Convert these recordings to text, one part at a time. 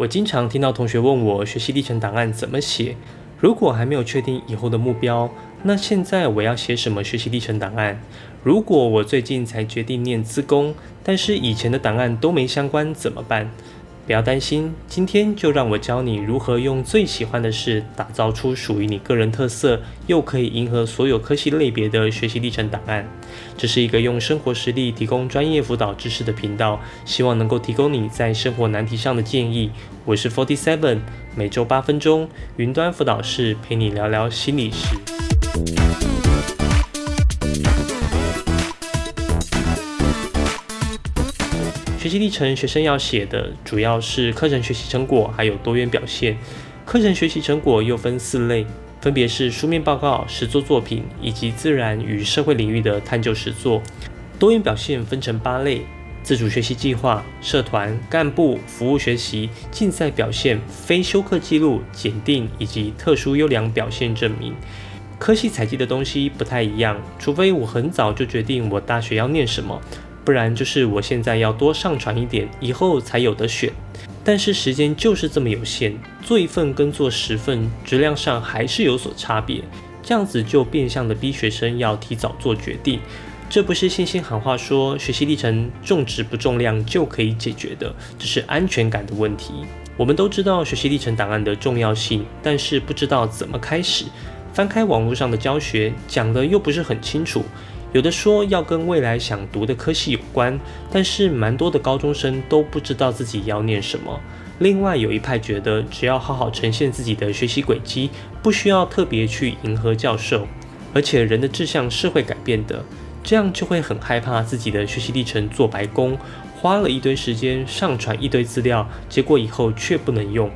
我经常听到同学问我学习历程档案怎么写。如果还没有确定以后的目标，那现在我要写什么学习历程档案？如果我最近才决定念资工，但是以前的档案都没相关，怎么办？不要担心，今天就让我教你如何用最喜欢的事打造出属于你个人特色，又可以迎合所有科系类别的学习历程档案。这是一个用生活实例提供专业辅导知识的频道，希望能够提供你在生活难题上的建议。我是 Forty Seven，每周八分钟，云端辅导室陪你聊聊心理事。习历程，学生要写的主要是课程学习成果，还有多元表现。课程学习成果又分四类，分别是书面报告、实作作品以及自然与社会领域的探究实作。多元表现分成八类：自主学习计划、社团、干部、服务学习、竞赛表现、非修课记录、检定以及特殊优良表现证明。科系采集的东西不太一样，除非我很早就决定我大学要念什么。不然就是我现在要多上传一点，以后才有的选。但是时间就是这么有限，做一份跟做十份，质量上还是有所差别。这样子就变相的逼学生要提早做决定。这不是信心喊话说学习历程重质不重量就可以解决的，这是安全感的问题。我们都知道学习历程档案的重要性，但是不知道怎么开始。翻开网络上的教学，讲的又不是很清楚。有的说要跟未来想读的科系有关，但是蛮多的高中生都不知道自己要念什么。另外有一派觉得只要好好呈现自己的学习轨迹，不需要特别去迎合教授，而且人的志向是会改变的，这样就会很害怕自己的学习历程做白工，花了一堆时间上传一堆资料，结果以后却不能用。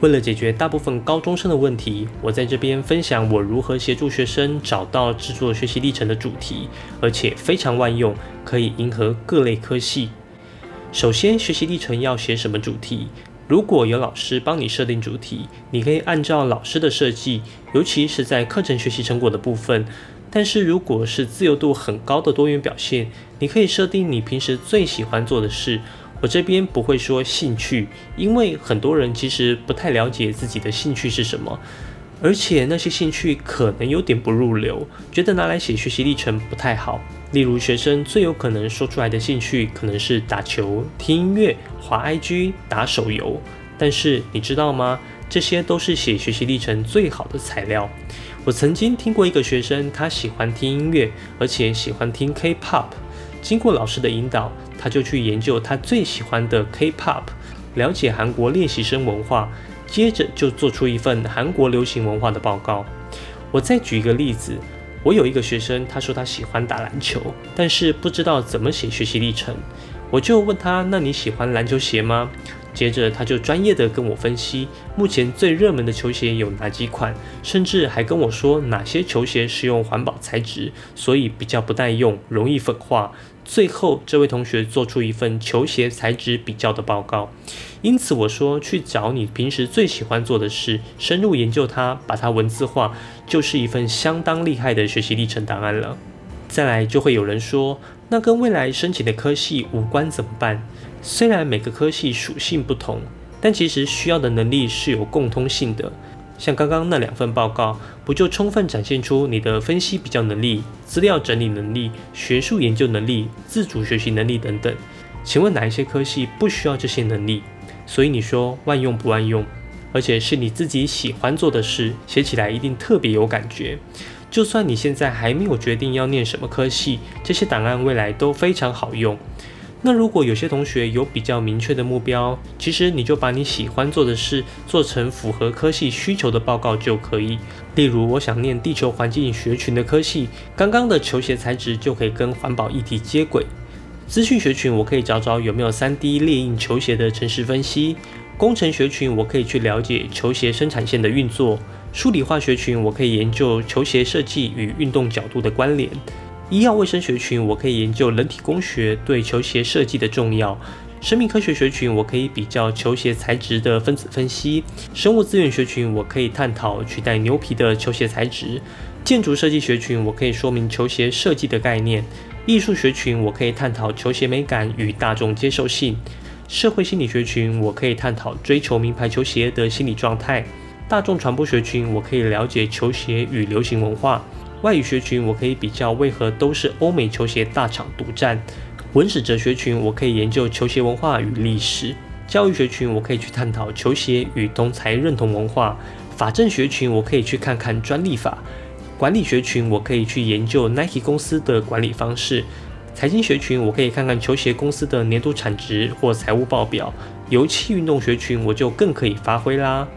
为了解决大部分高中生的问题，我在这边分享我如何协助学生找到制作学习历程的主题，而且非常万用，可以迎合各类科系。首先，学习历程要写什么主题？如果有老师帮你设定主题，你可以按照老师的设计，尤其是在课程学习成果的部分。但是如果是自由度很高的多元表现，你可以设定你平时最喜欢做的事。我这边不会说兴趣，因为很多人其实不太了解自己的兴趣是什么，而且那些兴趣可能有点不入流，觉得拿来写学习历程不太好。例如，学生最有可能说出来的兴趣可能是打球、听音乐、滑 IG、打手游，但是你知道吗？这些都是写学习历程最好的材料。我曾经听过一个学生，他喜欢听音乐，而且喜欢听 K-pop。经过老师的引导，他就去研究他最喜欢的 K-pop，了解韩国练习生文化，接着就做出一份韩国流行文化的报告。我再举一个例子，我有一个学生，他说他喜欢打篮球，但是不知道怎么写学习历程，我就问他：那你喜欢篮球鞋吗？接着他就专业的跟我分析，目前最热门的球鞋有哪几款，甚至还跟我说哪些球鞋是用环保材质，所以比较不耐用，容易粉化。最后这位同学做出一份球鞋材质比较的报告。因此我说，去找你平时最喜欢做的事，深入研究它，把它文字化，就是一份相当厉害的学习历程档案了。再来就会有人说，那跟未来申请的科系无关怎么办？虽然每个科系属性不同，但其实需要的能力是有共通性的。像刚刚那两份报告，不就充分展现出你的分析比较能力、资料整理能力、学术研究能力、自主学习能力等等？请问哪一些科系不需要这些能力？所以你说万用不万用？而且是你自己喜欢做的事，写起来一定特别有感觉。就算你现在还没有决定要念什么科系，这些档案未来都非常好用。那如果有些同学有比较明确的目标，其实你就把你喜欢做的事做成符合科系需求的报告就可以。例如，我想念地球环境学群的科系，刚刚的球鞋材质就可以跟环保议题接轨。资讯学群，我可以找找有没有 3D 列印球鞋的城市分析。工程学群，我可以去了解球鞋生产线的运作。数理化学群，我可以研究球鞋设计与运动角度的关联。医药卫生学群，我可以研究人体工学对球鞋设计的重要；生命科学学群，我可以比较球鞋材质的分子分析；生物资源学群，我可以探讨取代牛皮的球鞋材质；建筑设计学群，我可以说明球鞋设计的概念；艺术学群，我可以探讨球鞋美感与大众接受性；社会心理学群，我可以探讨追求名牌球鞋的心理状态；大众传播学群，我可以了解球鞋与流行文化；外语学群，我可以比较为何都是欧美球鞋大厂独占；文史哲学群，我可以研究球鞋文化与历史；教育学群，我可以去探讨球鞋与同才认同文化；法政学群，我可以去看看专利法。管理学群，我可以去研究 Nike 公司的管理方式；财经学群，我可以看看球鞋公司的年度产值或财务报表；油气运动学群，我就更可以发挥啦。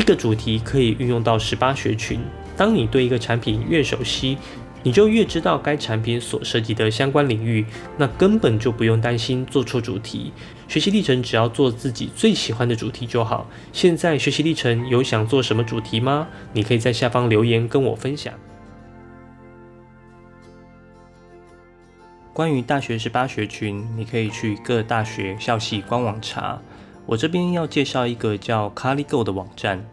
一个主题可以运用到十八学群。当你对一个产品越熟悉，你就越知道该产品所涉及的相关领域，那根本就不用担心做错主题。学习历程只要做自己最喜欢的主题就好。现在学习历程有想做什么主题吗？你可以在下方留言跟我分享。关于大学十八学群，你可以去各大学校系官网查。我这边要介绍一个叫 Caligo 的网站，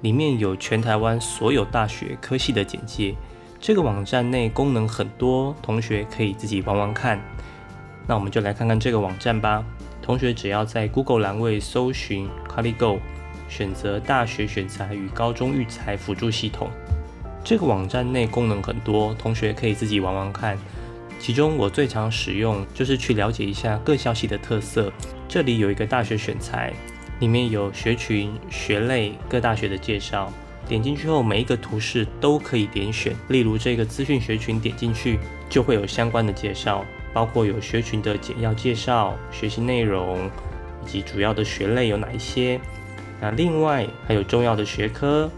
里面有全台湾所有大学科系的简介。这个网站内功能很多，同学可以自己玩玩看。那我们就来看看这个网站吧。同学只要在 Google 栏位搜寻 Caligo，选择大学选材与高中育才辅助系统。这个网站内功能很多，同学可以自己玩玩看。其中我最常使用就是去了解一下各校系的特色。这里有一个大学选材，里面有学群、学类、各大学的介绍。点进去后，每一个图示都可以点选。例如这个资讯学群，点进去就会有相关的介绍，包括有学群的简要介绍、学习内容以及主要的学类有哪一些。那另外还有重要的学科、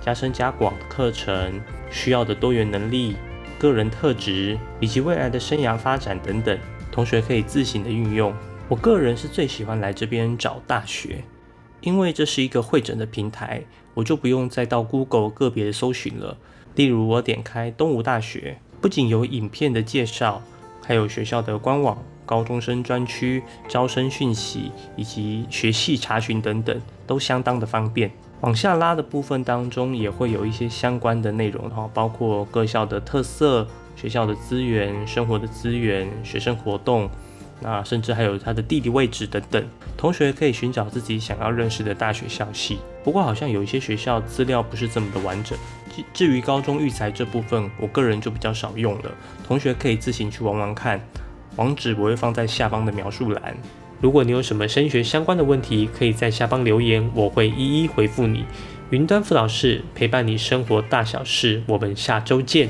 加深加广的课程、需要的多元能力、个人特质以及未来的生涯发展等等，同学可以自行的运用。我个人是最喜欢来这边找大学。因为这是一个会诊的平台，我就不用再到 Google 个别的搜寻了。例如，我点开东吴大学，不仅有影片的介绍，还有学校的官网、高中生专区、招生讯息以及学系查询等等，都相当的方便。往下拉的部分当中，也会有一些相关的内容哈，包括各校的特色、学校的资源、生活的资源、学生活动。那甚至还有它的地理位置等等，同学可以寻找自己想要认识的大学校系。不过好像有一些学校资料不是这么的完整。至于高中育才这部分，我个人就比较少用了，同学可以自行去玩玩看。网址我会放在下方的描述栏。如果你有什么升学相关的问题，可以在下方留言，我会一一回复你。云端辅导室陪伴你生活大小事，我们下周见。